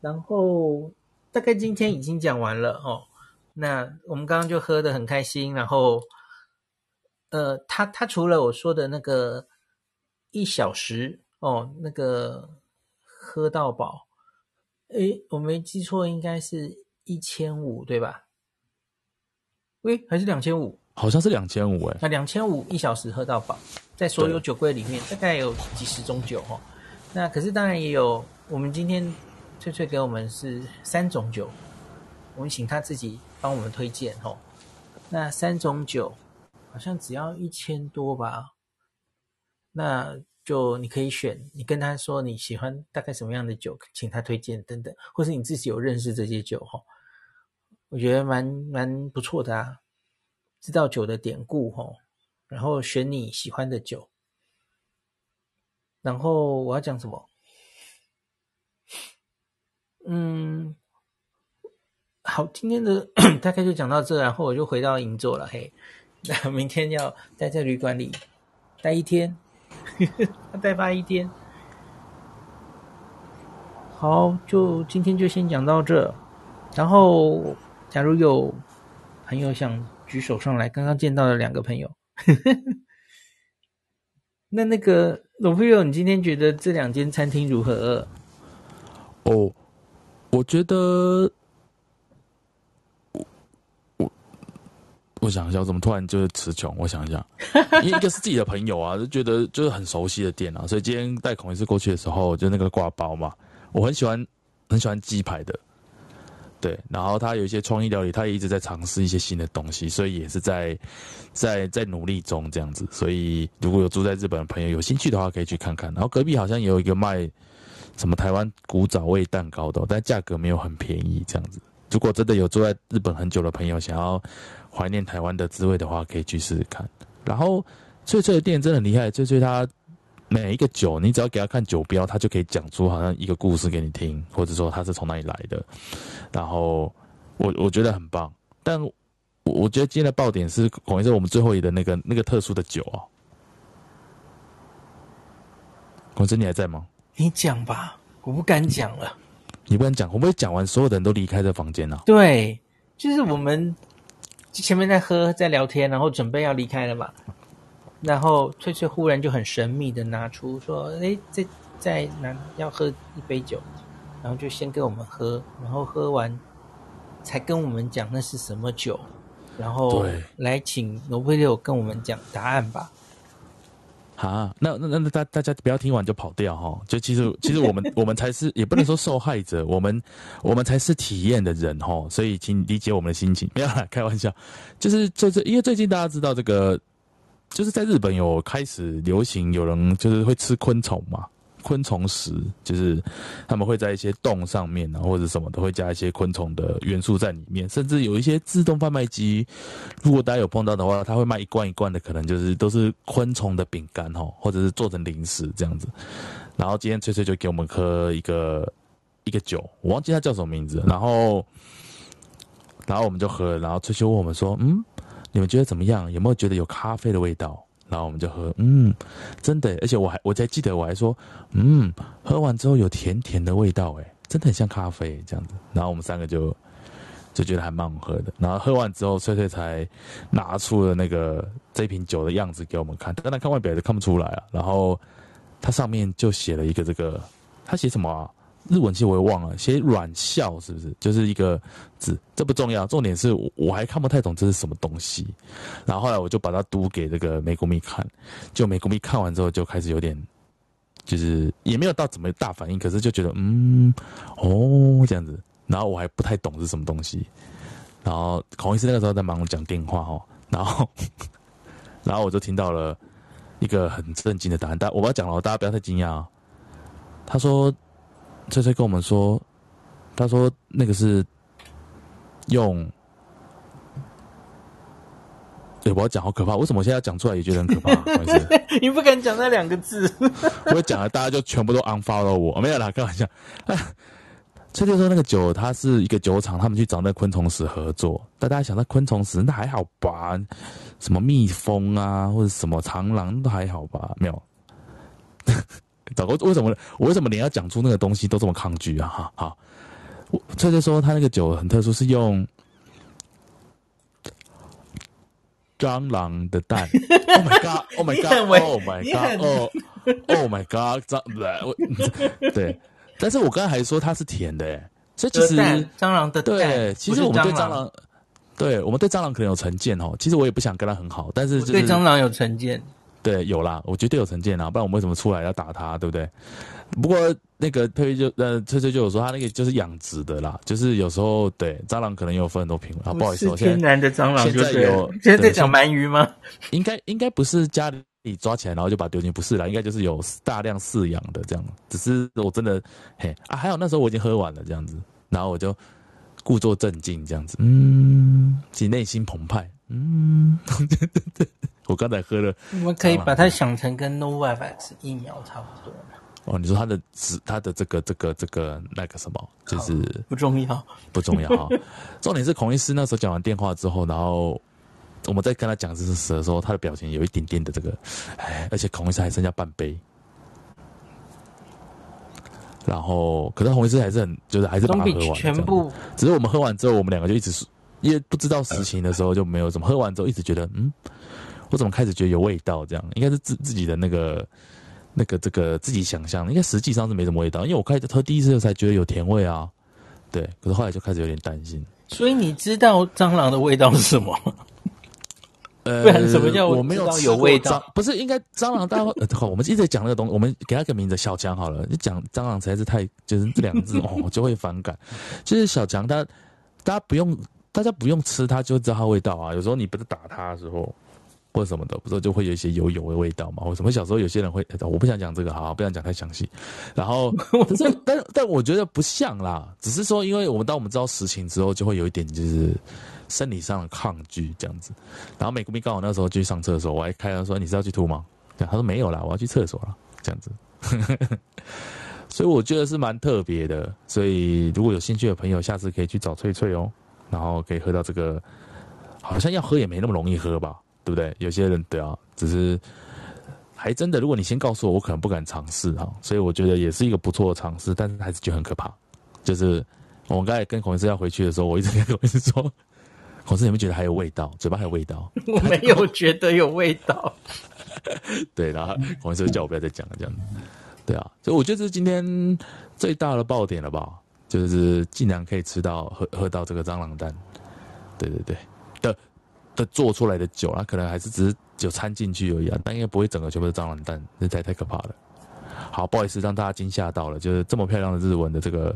然后大概今天已经讲完了哦。那我们刚刚就喝的很开心，然后，呃，他他除了我说的那个一小时哦，那个喝到饱，诶，我没记错，应该是一千五，对吧？喂，还是两千五？好像是两千五哎。那两千五一小时喝到饱，在所有酒柜里面大概有几十种酒哈。那可是当然也有，我们今天翠翠给我们是三种酒，我们请他自己帮我们推荐哈。那三种酒好像只要一千多吧？那就你可以选，你跟他说你喜欢大概什么样的酒，请他推荐等等，或是你自己有认识这些酒哈。我觉得蛮蛮不错的啊，知道酒的典故吼，然后选你喜欢的酒，然后我要讲什么？嗯，好，今天的大概就讲到这，然后我就回到银座了。嘿，那明天要待在旅馆里待一天，待发一天。好，就今天就先讲到这，然后。假如有朋友想举手上来，刚刚见到的两个朋友，那那个龙飞友，你今天觉得这两间餐厅如何？哦，我觉得，我我我想一下，我怎么突然就是词穷？我想一下，因为一个是自己的朋友啊，就觉得就是很熟悉的店啊，所以今天带孔医师过去的时候，就那个挂包嘛，我很喜欢很喜欢鸡排的。对，然后他有一些创意料理，他也一直在尝试一些新的东西，所以也是在在在努力中这样子。所以如果有住在日本的朋友有兴趣的话，可以去看看。然后隔壁好像也有一个卖什么台湾古早味蛋糕的，但价格没有很便宜这样子。如果真的有住在日本很久的朋友想要怀念台湾的滋味的话，可以去试试看。然后翠翠的店真的很厉害，翠翠她。每一个酒，你只要给他看酒标，他就可以讲出好像一个故事给你听，或者说他是从哪里来的。然后我我觉得很棒，但我我觉得今天的爆点是，孔医师我们最后一的那个那个特殊的酒啊。孔医师你还在吗？你讲吧，我不敢讲了。你不敢讲，会不会讲完所有的人都离开这房间呢、啊？对，就是我们前面在喝在聊天，然后准备要离开了嘛。然后翠翠忽然就很神秘的拿出说：“哎，这在拿要喝一杯酒，然后就先给我们喝，然后喝完才跟我们讲那是什么酒，然后来请罗威六跟我们讲答案吧。”啊，那那那大大家不要听完就跑掉哈！就其实其实我们我们才是也不能说受害者，我们我们才是体验的人哈，所以请理解我们的心情，不要来开玩笑，就是最最因为最近大家知道这个。就是在日本有开始流行，有人就是会吃昆虫嘛，昆虫食，就是他们会在一些洞上面啊，或者什么都会加一些昆虫的元素在里面，甚至有一些自动贩卖机，如果大家有碰到的话，他会卖一罐一罐的，可能就是都是昆虫的饼干哦，或者是做成零食这样子。然后今天翠翠就给我们喝一个一个酒，我忘记它叫什么名字，然后然后我们就喝，然后翠翠问我们说：“嗯，你们觉得怎么样？有没有觉得有咖啡的味道？”然后我们就喝，嗯，真的，而且我还我才记得，我还说，嗯，喝完之后有甜甜的味道，哎，真的很像咖啡这样子。然后我们三个就就觉得还蛮好喝的。然后喝完之后，翠翠才拿出了那个这瓶酒的样子给我们看，但他看外表也看不出来啊。然后它上面就写了一个这个，他写什么啊？日文其实我也忘了，写软笑是不是？就是一个字，这不重要，重点是我我还看不太懂这是什么东西。然后后来我就把它读给这个美国蜜看，就美国蜜看完之后就开始有点，就是也没有到怎么大反应，可是就觉得嗯哦这样子。然后我还不太懂是什么东西。然后孔医师那个时候在忙讲电话哦，然后 然后我就听到了一个很震惊的答案，但我不要讲了，大家不要太惊讶哦。他说。翠翠跟我们说，他说那个是用，对，我要讲好可怕，为什么我现在讲出来也觉得很可怕？你不敢讲那两个字，我讲了，大家就全部都 unfollow 我，没有啦，开玩笑。哎，翠翠说那个酒，它是一个酒厂，他们去找那昆虫石合作，但大家想那昆虫石那还好吧？什么蜜蜂啊，或者什么螳螂都还好吧？没有。找个为什么我为什么连要讲出那个东西都这么抗拒啊？哈，好，翠翠说他那个酒很特殊，是用蟑螂的蛋。Oh my god！Oh my god！Oh my god！Oh oh my god！蟑螂，对，但是我刚才还说它是甜的，哎，所以其实蟑螂的蛋对，其实我们对蟑螂，对我们对蟑螂可能有成见哦。其实我也不想跟他很好，但是、对蟑螂有成见。对，有啦，我绝对有成见啦，不然我们为什么出来要打他，对不对？不过那个佩佩就呃，翠翠就有说他那个就是养殖的啦，就是有时候对蟑螂可能有分很多品种啊，不好意思，天然的蟑螂现在有 现在在讲鳗鱼吗？应该应该不是家里抓起来然后就把它丢进，不是啦，应该就是有大量饲养的这样。只是我真的嘿啊，还有那时候我已经喝完了这样子，然后我就故作镇静这样子，嗯，其实内心澎湃，嗯。我刚才喝了，我们可以把它想成跟 Novavax 疫苗差不多。哦，你说它的值，它的这个这个这个那个什么，就是不重要，不重要哈。重点是孔医师那时候讲完电话之后，然后我们在跟他讲这事的时候，他的表情有一点点的这个，哎，而且孔医师还剩下半杯。然后，可是孔医师还是很，就是还是把它喝完，全部。只是我们喝完之后，我们两个就一直因为不知道实情的时候就没有怎么喝完之后一直觉得嗯。我怎么开始觉得有味道？这样应该是自自己的那个、那个、这个自己想象，应该实际上是没什么味道。因为我开始喝第一次才觉得有甜味啊，对。可是后来就开始有点担心。所以你知道蟑螂的味道是什么？呃，不然什么叫我没有有味道？不是应该蟑螂大家呃，好，我们一直在讲那个东西，我们给他个名字小强好了。你讲蟑螂实在是太就是这两个字 哦，就会反感。就是小强，他大家不用大家不用吃它就知道它味道啊。有时候你不是打它的时候。或者什么的，不是就会有一些油油的味道嘛？或什么小时候有些人会，我不想讲这个，好，好，不想讲太详细。然后，但但但我觉得不像啦，只是说，因为我们当我们知道实情之后，就会有一点就是生理上的抗拒这样子。然后美国兵刚好那时候就去上厕所，我还开他说：“你是要去吐吗？”他说：“没有啦，我要去厕所了。”这样子。所以我觉得是蛮特别的。所以如果有兴趣的朋友，下次可以去找翠翠哦，然后可以喝到这个，好像要喝也没那么容易喝吧。对不对？有些人对啊，只是还真的，如果你先告诉我，我可能不敢尝试哈。所以我觉得也是一个不错的尝试，但是还是觉得很可怕。就是我们刚才跟孔医师要回去的时候，我一直跟孔医师说：“孔医师，有没有觉得还有味道？嘴巴还有味道？”我没有觉得有味道。对，然后孔医师叫我不要再讲了，这样子。对啊，所以我觉得这是今天最大的爆点了吧？就是竟然可以吃到喝喝到这个蟑螂蛋。对对对的。做出来的酒啊，可能还是只是酒掺进去而已啊，但应该不会整个全部是蟑螂蛋，那太太可怕了。好，不好意思让大家惊吓到了，就是这么漂亮的日文的这个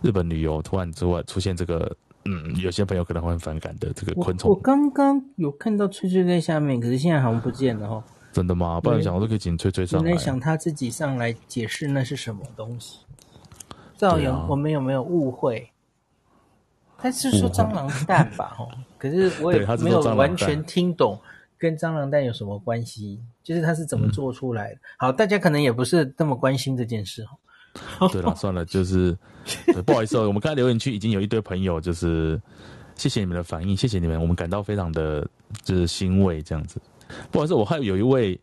日本旅游，突然之外出现这个，嗯，有些朋友可能会很反感的这个昆虫。我刚刚有看到翠翠在下面，可是现在好像不见了哦。真的吗？不然想我都可以请翠翠上来。你在想他自己上来解释那是什么东西？造谣，我们有没有误会？他是说蟑螂蛋吧？哦，可是我也没有完全听懂跟蟑螂蛋有什么关系，就是他是怎么做出来的。嗯、好，大家可能也不是那么关心这件事哦。对了，算了，就是不好意思哦。我们刚才留言区已经有一堆朋友，就是谢谢你们的反应，谢谢你们，我们感到非常的就是欣慰，这样子。不好意思，我还有一位，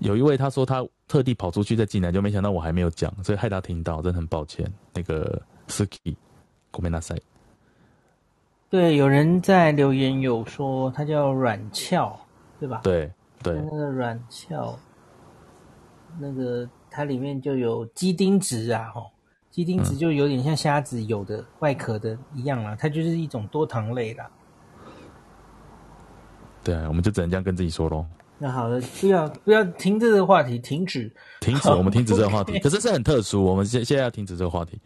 有一位他说他特地跑出去再进来，就没想到我还没有讲，所以害他听到，真的很抱歉。那个 Ski，ごめんなさい。 对，有人在留言有说它叫软鞘，对吧？对对，那个软鞘，那个它里面就有鸡丁质啊，吼，鸡丁质就有点像虾子有的外壳的一样啦，它就是一种多糖类啦。对，我们就只能这样跟自己说喽。那好了，不要不要停这个话题，停止，停止，我们停止这个话题。可是是很特殊，我们现现在要停止这个话题。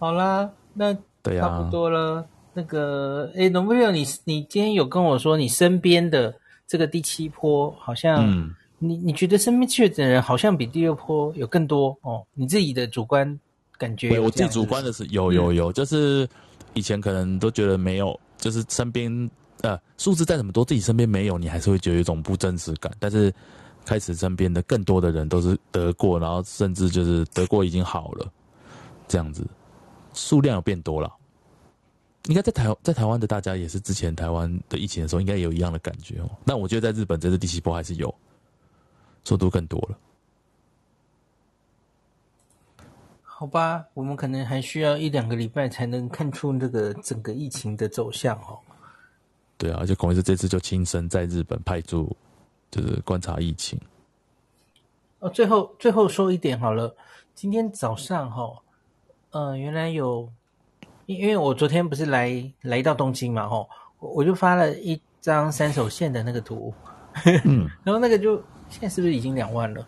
好啦，那差不多了。啊、那个，哎，龙不六，你你今天有跟我说，你身边的这个第七波，好像，嗯、你你觉得身边确诊人好像比第六波有更多哦？你自己的主观感觉？有，我自己主观的是有有有，就是以前可能都觉得没有，就是身边呃数字再怎么多，自己身边没有，你还是会觉得有一种不真实感。但是开始身边的更多的人都是得过，然后甚至就是得过已经好了，这样子。数量有变多了，应该在台在台湾的大家也是之前台湾的疫情的时候，应该也有一样的感觉哦。那我觉得在日本这次第七波还是有，速度更多了。好吧，我们可能还需要一两个礼拜才能看出这个整个疫情的走向哦。对啊，而且孔医师这次就亲身在日本派驻，就是观察疫情。哦，最后最后说一点好了，今天早上哈、哦。嗯、呃，原来有，因因为我昨天不是来来到东京嘛，吼，我就发了一张三手线的那个图，嗯，然后那个就现在是不是已经两万了？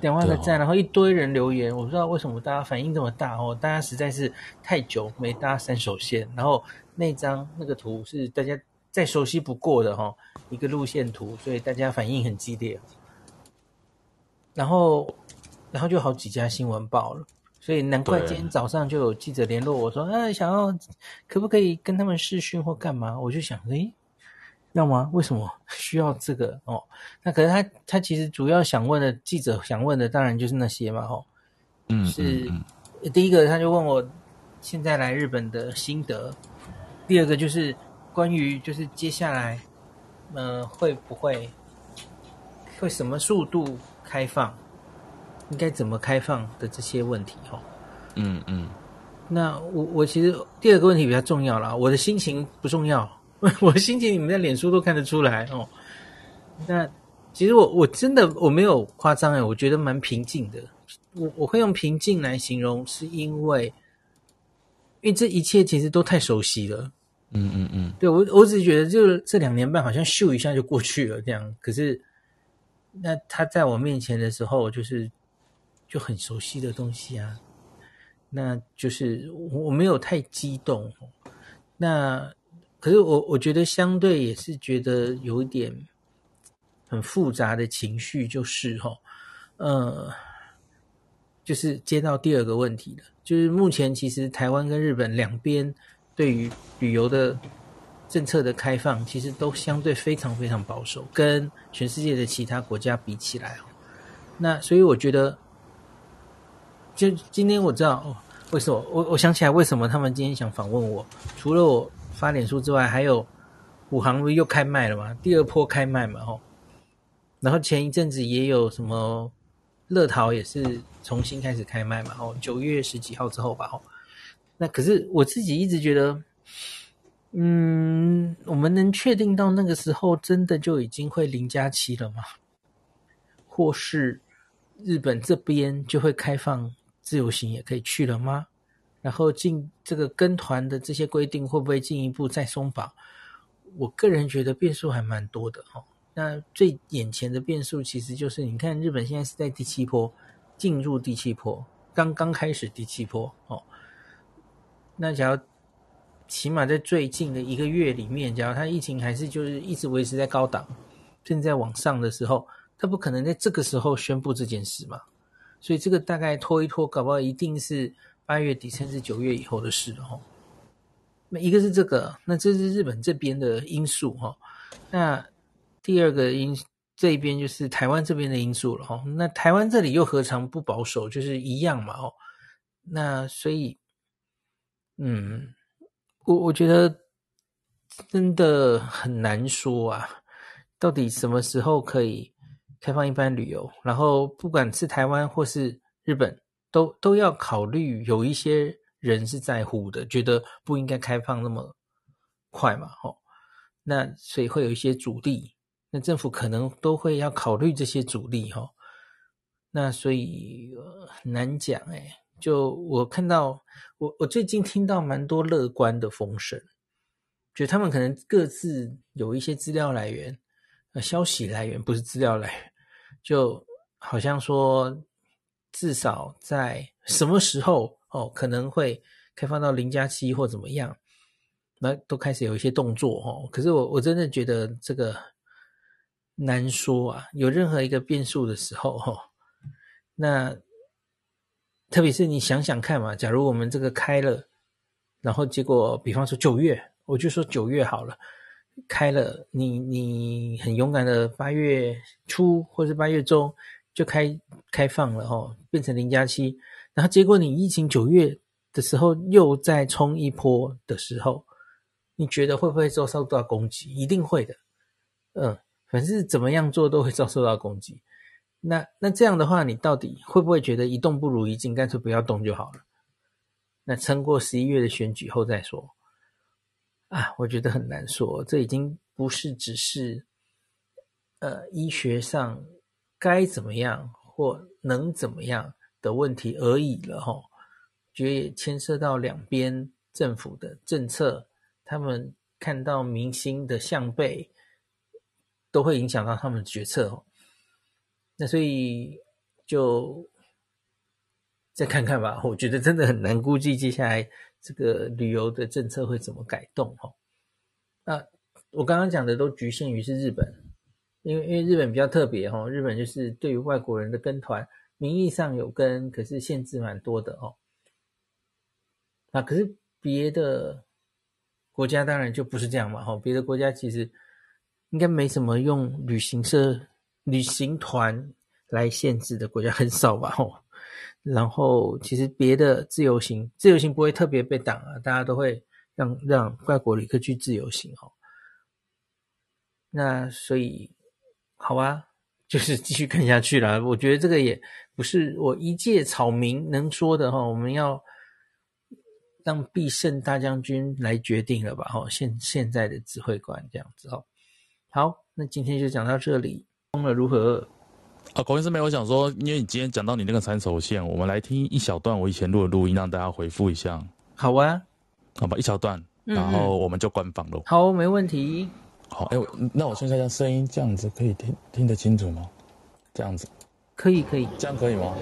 两万个赞，然后一堆人留言，我不知道为什么大家反应这么大哦，大家实在是太久没搭三手线，然后那张那个图是大家再熟悉不过的哈，一个路线图，所以大家反应很激烈，然后然后就好几家新闻报了。所以难怪今天早上就有记者联络我说，啊，想要可不可以跟他们视讯或干嘛？我就想，诶，要吗？为什么需要这个？哦，那可是他他其实主要想问的记者想问的，当然就是那些嘛，哦，嗯，是第一个他就问我现在来日本的心得，第二个就是关于就是接下来，呃，会不会会什么速度开放？应该怎么开放的这些问题哦，嗯嗯，那我我其实第二个问题比较重要啦，我的心情不重要，我的心情你们在脸书都看得出来哦。那其实我我真的我没有夸张诶，我觉得蛮平静的。我我会用平静来形容，是因为因为这一切其实都太熟悉了。嗯嗯嗯，对我我只是觉得就这两年半好像咻一下就过去了这样，可是那他在我面前的时候就是。就很熟悉的东西啊，那就是我没有太激动，那可是我我觉得相对也是觉得有一点很复杂的情绪，就是哈，呃，就是接到第二个问题了，就是目前其实台湾跟日本两边对于旅游的政策的开放，其实都相对非常非常保守，跟全世界的其他国家比起来，那所以我觉得。就今天我知道哦，为什么我我想起来为什么他们今天想访问我？除了我发脸书之外，还有虎航又开卖了嘛？第二波开卖嘛？吼，然后前一阵子也有什么乐桃也是重新开始开卖嘛？吼，九月十几号之后吧？吼，那可是我自己一直觉得，嗯，我们能确定到那个时候真的就已经会零加七了吗？或是日本这边就会开放？自由行也可以去了吗？然后进这个跟团的这些规定会不会进一步再松绑？我个人觉得变数还蛮多的哦。那最眼前的变数其实就是，你看日本现在是在第七波，进入第七波，刚刚开始第七波哦。那假如起码在最近的一个月里面，假如它疫情还是就是一直维持在高档，正在往上的时候，它不可能在这个时候宣布这件事嘛。所以这个大概拖一拖，搞不好一定是八月底甚至九月以后的事哦。那一个是这个，那这是日本这边的因素哈。那第二个因这一边就是台湾这边的因素了哈。那台湾这里又何尝不保守，就是一样嘛哦。那所以，嗯，我我觉得真的很难说啊，到底什么时候可以开放一般旅游？然后不管是台湾或是日本，都都要考虑有一些人是在乎的，觉得不应该开放那么快嘛，吼。那所以会有一些阻力，那政府可能都会要考虑这些阻力，吼。那所以很难讲，哎。就我看到，我我最近听到蛮多乐观的风声，觉得他们可能各自有一些资料来源，呃，消息来源不是资料来源，就好像说至少在什么时候哦，可能会开放到零加七或怎么样，那都开始有一些动作哦。可是我我真的觉得这个难说啊，有任何一个变数的时候哦，那。特别是你想想看嘛，假如我们这个开了，然后结果，比方说九月，我就说九月好了，开了，你你很勇敢的八月初或是八月中就开开放了哦，变成零加七，然后结果你疫情九月的时候又再冲一波的时候，你觉得会不会遭受到攻击？一定会的，嗯，反正怎么样做都会遭受到攻击。那那这样的话，你到底会不会觉得一动不如一静，干脆不要动就好了？那撑过十一月的选举后再说啊，我觉得很难说。这已经不是只是呃医学上该怎么样或能怎么样的问题而已了哈。觉得也牵涉到两边政府的政策，他们看到明星的向背，都会影响到他们的决策哦。那所以就再看看吧，我觉得真的很难估计接下来这个旅游的政策会怎么改动哈。那我刚刚讲的都局限于是日本，因为因为日本比较特别哈，日本就是对于外国人的跟团，名义上有跟，可是限制蛮多的哦。啊，可是别的国家当然就不是这样嘛哈，别的国家其实应该没什么用旅行社。旅行团来限制的国家很少吧？吼，然后其实别的自由行，自由行不会特别被挡啊，大家都会让让外国旅客去自由行哦。那所以好吧，就是继续看下去了。我觉得这个也不是我一介草民能说的哈，我们要让必胜大将军来决定了吧？哈，现现在的指挥官这样子哦。好，那今天就讲到这里。疯了如何？啊，孔医师没有想说，因为你今天讲到你那个三手线，我们来听一小段我以前录的录音，让大家回复一下。好啊，好吧，一小段，然后我们就关房喽。好，没问题。好，哎，那我先看一下声音，这样子可以听听得清楚吗？这样子，可以，可以，这样可以吗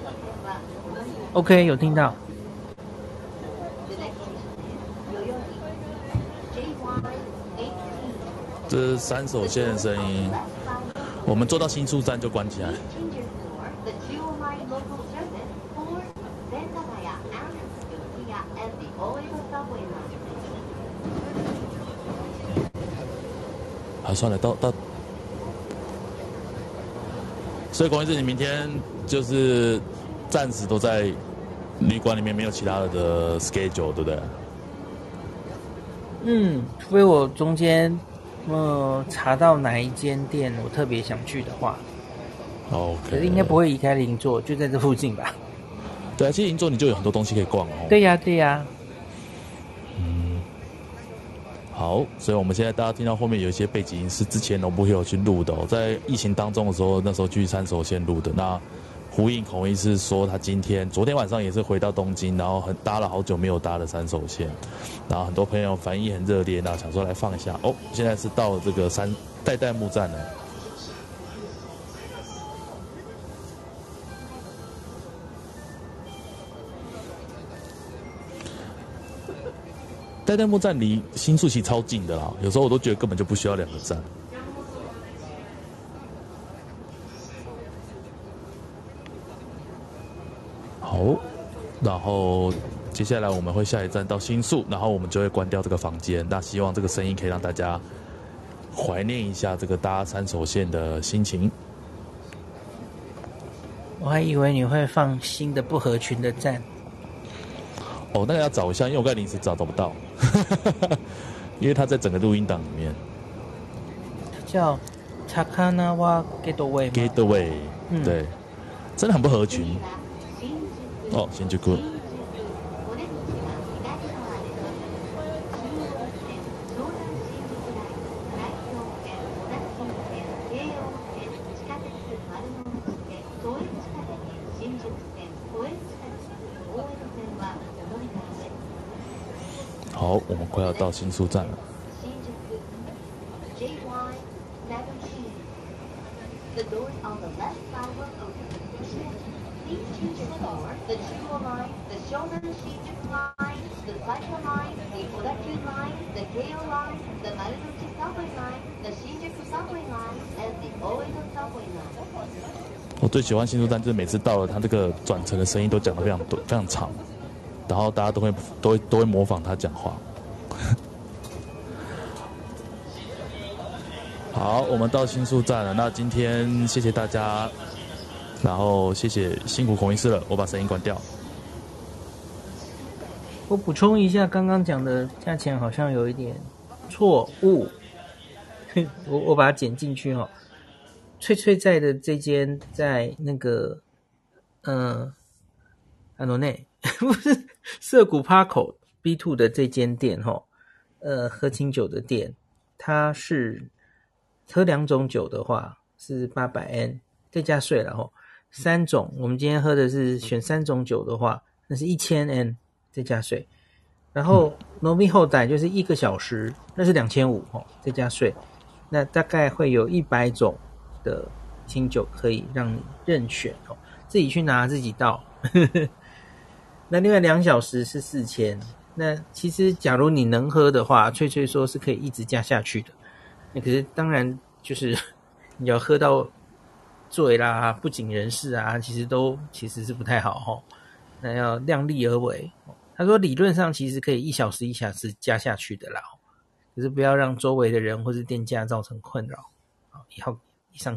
？OK，有听到。这是三手线的声音。我们坐到新宿站就关起来。啊，算了，到到。所以，关键是你明天就是暂时都在旅馆里面，没有其他的 schedule，对不对？嗯，除非我中间。呃，查到哪一间店我特别想去的话，OK，可是应该不会离开银座，就在这附近吧？对啊，其实银座你就有很多东西可以逛哦。对呀、啊，对呀、啊。嗯，好，所以我们现在大家听到后面有一些背景音是之前我不会有去录的、哦，在疫情当中的时候，那时候去三手线录的那。呼应孔医师说，他今天、昨天晚上也是回到东京，然后很搭了好久没有搭的三手线，然后很多朋友反应很热烈，那想说来放一下哦。现在是到这个三代代木站了。代代木站离新宿其超近的啦，有时候我都觉得根本就不需要两个站。好，然后接下来我们会下一站到新宿，然后我们就会关掉这个房间。那希望这个声音可以让大家怀念一下这个搭三手线的心情。我还以为你会放新的不合群的站。哦，那个要找一下，因为我刚才临时找找不到，因为它在整个录音档里面。叫 Takanawa Gateway。Gateway，嗯，对，真的很不合群。哦，新宿。好，我们快要到新宿站了。我最喜欢新宿站，就是每次到了，它这个转乘的声音都讲得非常多、非常长，然后大家都会、都会、都会模仿他讲话。好，我们到新宿站了。那今天谢谢大家，然后谢谢辛苦孔医师了。我把声音关掉。我补充一下，刚刚讲的价钱好像有一点错误，我我把它剪进去哈、哦。翠翠在的这间在那个，嗯，安诺内 不是涩谷趴口 B two 的这间店哈，呃，喝清酒的店，它是喝两种酒的话是八百 N，再加税了哈。三种，我们今天喝的是选三种酒的话，那是一千 N 再加税。然后饮み放题就是一个小时，那是两千五哦，再加税。那大概会有一百种。的清酒可以让你任选哦，自己去拿，自己倒。那另外两小时是四千。那其实假如你能喝的话，翠翠说是可以一直加下去的。那可是当然就是 你要喝到醉啦、不省人事啊，其实都其实是不太好哈。那要量力而为。他说理论上其实可以一小时一小时加下去的啦，可是不要让周围的人或是店家造成困扰啊。以后。